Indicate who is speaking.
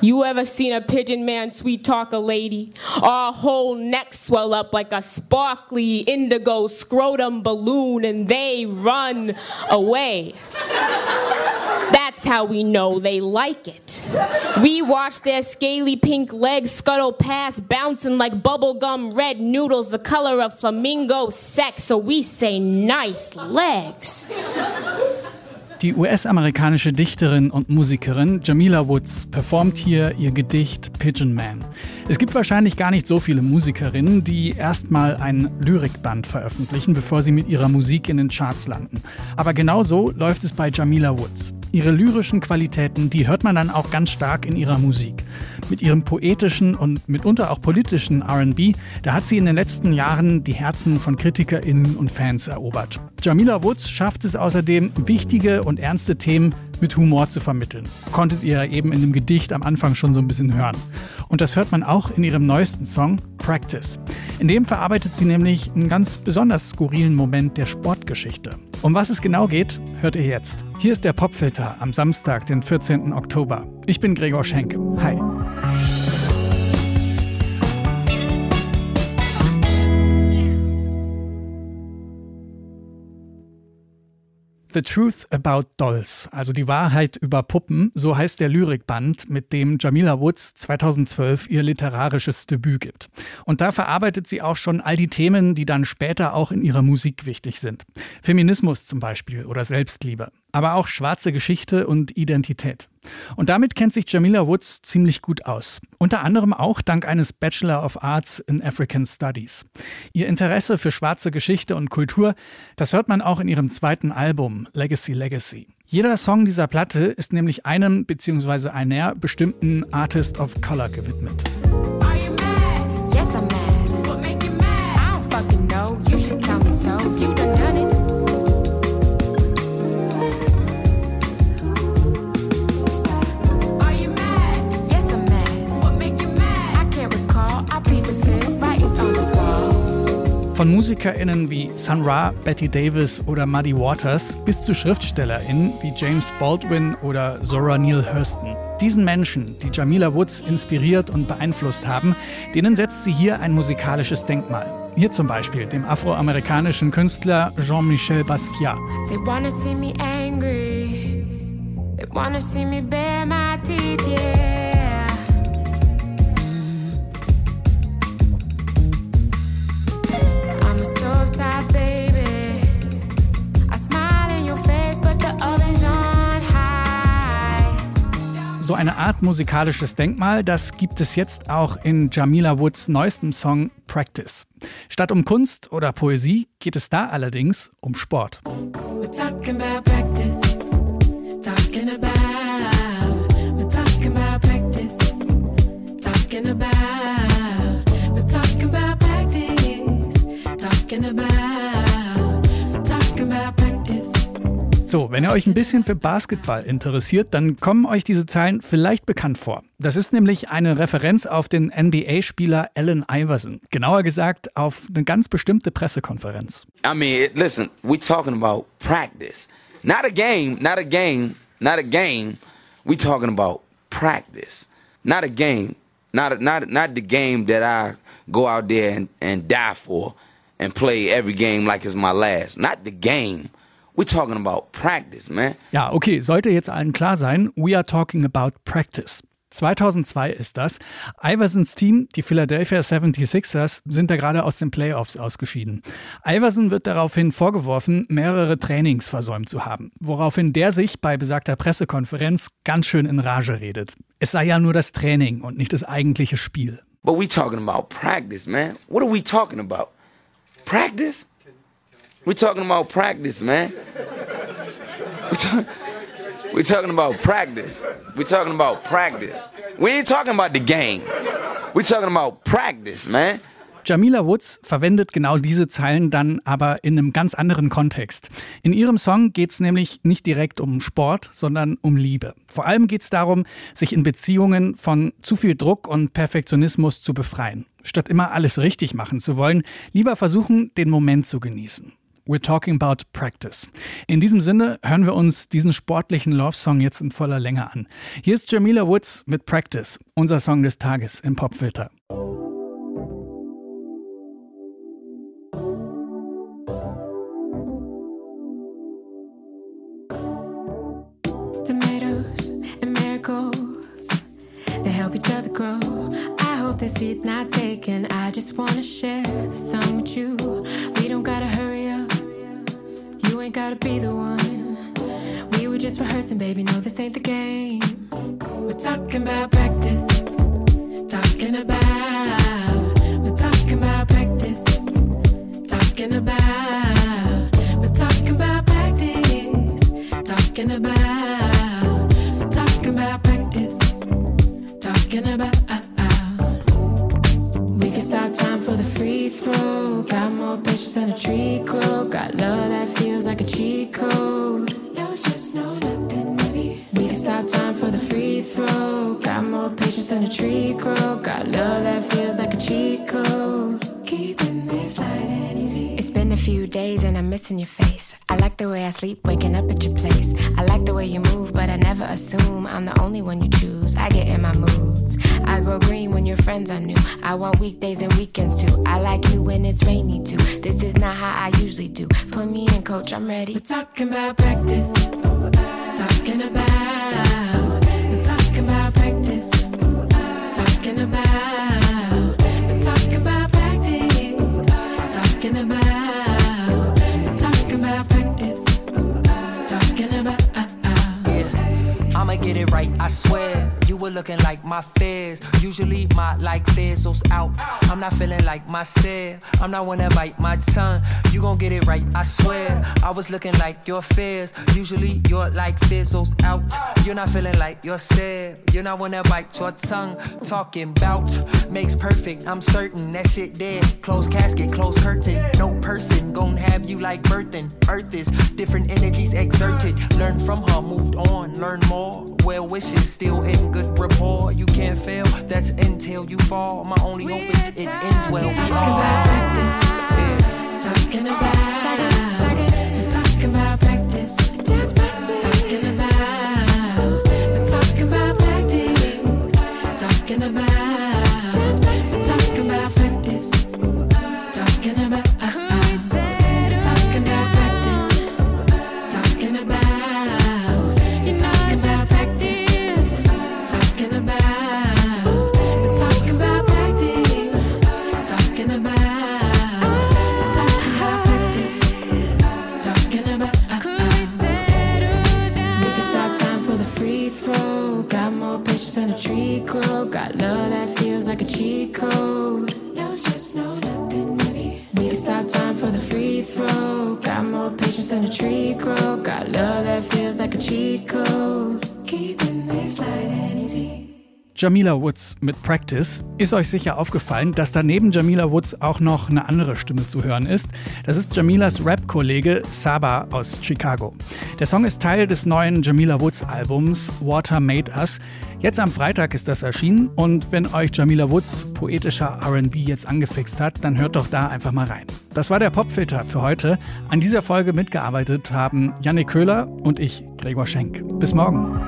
Speaker 1: You ever seen a pigeon man sweet talk a lady? Our whole neck swell up like a sparkly indigo scrotum balloon and they run away. That's how we know they like it. We watch their scaly pink legs scuttle past, bouncing like bubblegum red noodles, the color of flamingo sex, so we say nice legs.
Speaker 2: Die US-amerikanische Dichterin und Musikerin Jamila Woods performt hier ihr Gedicht Pigeon Man. Es gibt wahrscheinlich gar nicht so viele Musikerinnen, die erstmal ein Lyrikband veröffentlichen, bevor sie mit ihrer Musik in den Charts landen. Aber genau so läuft es bei Jamila Woods. Ihre lyrischen Qualitäten, die hört man dann auch ganz stark in ihrer Musik. Mit ihrem poetischen und mitunter auch politischen RB, da hat sie in den letzten Jahren die Herzen von KritikerInnen und Fans erobert. Jamila Woods schafft es außerdem, wichtige und ernste Themen mit Humor zu vermitteln. Konntet ihr eben in dem Gedicht am Anfang schon so ein bisschen hören. Und das hört man auch in ihrem neuesten Song Practice. In dem verarbeitet sie nämlich einen ganz besonders skurrilen Moment der Sportgeschichte. Um was es genau geht, hört ihr jetzt. Hier ist der Popfilter am Samstag, den 14. Oktober. Ich bin Gregor Schenk. Hi. The Truth About Dolls, also die Wahrheit über Puppen, so heißt der Lyrikband, mit dem Jamila Woods 2012 ihr literarisches Debüt gibt. Und da verarbeitet sie auch schon all die Themen, die dann später auch in ihrer Musik wichtig sind. Feminismus zum Beispiel oder Selbstliebe aber auch schwarze Geschichte und Identität. Und damit kennt sich Jamila Woods ziemlich gut aus. Unter anderem auch dank eines Bachelor of Arts in African Studies. Ihr Interesse für schwarze Geschichte und Kultur, das hört man auch in ihrem zweiten Album Legacy Legacy. Jeder Song dieser Platte ist nämlich einem bzw. einer bestimmten Artist of Color gewidmet. Von MusikerInnen wie Sun Ra, Betty Davis oder Muddy Waters bis zu SchriftstellerInnen wie James Baldwin oder Zora Neale Hurston. Diesen Menschen, die Jamila Woods inspiriert und beeinflusst haben, denen setzt sie hier ein musikalisches Denkmal. Hier zum Beispiel dem afroamerikanischen Künstler Jean-Michel Basquiat. They wanna see me angry. They wanna see me bare my teeth, yeah. So eine Art musikalisches Denkmal, das gibt es jetzt auch in Jamila Woods neuestem Song Practice. Statt um Kunst oder Poesie geht es da allerdings um Sport. We're about practice, talking about, practice. So, wenn ihr euch ein bisschen für Basketball interessiert, dann kommen euch diese Zahlen vielleicht bekannt vor. Das ist nämlich eine Referenz auf den NBA-Spieler Allen Iverson. Genauer gesagt auf eine ganz bestimmte Pressekonferenz.
Speaker 3: I mean, listen, we talking about practice. Not a game, not a game, not a game. We talking about practice. Not a game. Not, a, not, not the game that I go out there and, and die for and play every game like it's my last. Not the game. We're talking about practice, man.
Speaker 2: Ja, okay, sollte jetzt allen klar sein, we are talking about practice. 2002 ist das. Iversons Team, die Philadelphia 76ers, sind da gerade aus den Playoffs ausgeschieden. Iverson wird daraufhin vorgeworfen, mehrere Trainings versäumt zu haben, woraufhin der sich bei besagter Pressekonferenz ganz schön in Rage redet. Es sei ja nur das Training und nicht das eigentliche Spiel.
Speaker 3: But we talking about practice, man. What are we talking about? Practice? We're talking about practice, man. We're, talk, we're talking about practice. We're talking about practice. We ain't talking about the game. We're talking about practice, man.
Speaker 2: Jamila Woods verwendet genau diese Zeilen dann aber in einem ganz anderen Kontext. In ihrem Song geht es nämlich nicht direkt um Sport, sondern um Liebe. Vor allem geht es darum, sich in Beziehungen von zu viel Druck und Perfektionismus zu befreien. Statt immer alles richtig machen zu wollen, lieber versuchen, den Moment zu genießen. We're Talking About Practice. In diesem Sinne hören wir uns diesen sportlichen Love-Song jetzt in voller Länge an. Hier ist Jamila Woods mit Practice, unser Song des Tages im Popfilter.
Speaker 4: Tomatoes and marigolds, they help each other grow. I hope the seed's not taken. I just wanna share the sun with you. We don't gotta. You ain't gotta be the one. We were just rehearsing, baby. No, this ain't the game. We're talking about practice. Talking about. We're talking about practice. Patience than tree grow. Got love that feels like a cheat code. No stress, no nothing heavy. We can stop time for the free throw. Got more patience than a tree grow. Got love that feels like a cheat code. Days and I'm missing your face. I like the way I sleep, waking up at your place. I like the way you move, but I never assume I'm the only one you choose. I get in my moods. I grow green when your friends are new. I want weekdays and weekends too. I like you when it's rainy too. This is not how I usually do. Put me in, coach, I'm ready. We're talking about practice. Ooh, Talking about. We're talking about practice. Ooh, Talking about.
Speaker 5: I'ma get it right, I swear. Were looking like my fears. Usually my like fizzles out. I'm not feeling like myself. I'm not one to bite my tongue. You gon' get it right, I swear. I was looking like your fears. Usually your like fizzles out. You're not feeling like yourself. You're not one to bite your tongue. Talking bout makes perfect. I'm certain that shit dead. Closed casket, closed curtain. No person gon' have you like birthing. Earth is different energies exerted. Learn from her, moved on, learn more. Well wishes still in good rapport. You can't fail, that's until you fall. My only hope is it ends well. We
Speaker 4: Talking about practice.
Speaker 5: Yeah.
Speaker 4: Talking about. Cheat code. No stress, no nothing heavy. We can stop time for the free throw. Got more patience than a tree grow. Got love that feels like a cheat code. Keeping this light and.
Speaker 2: Jamila Woods mit Practice. Ist euch sicher aufgefallen, dass da neben Jamila Woods auch noch eine andere Stimme zu hören ist. Das ist Jamilas Rap-Kollege Saba aus Chicago. Der Song ist Teil des neuen Jamila Woods Albums Water Made Us. Jetzt am Freitag ist das erschienen und wenn euch Jamila Woods poetischer RB jetzt angefixt hat, dann hört doch da einfach mal rein. Das war der Popfilter für heute. An dieser Folge mitgearbeitet haben Jannik Köhler und ich, Gregor Schenk. Bis morgen.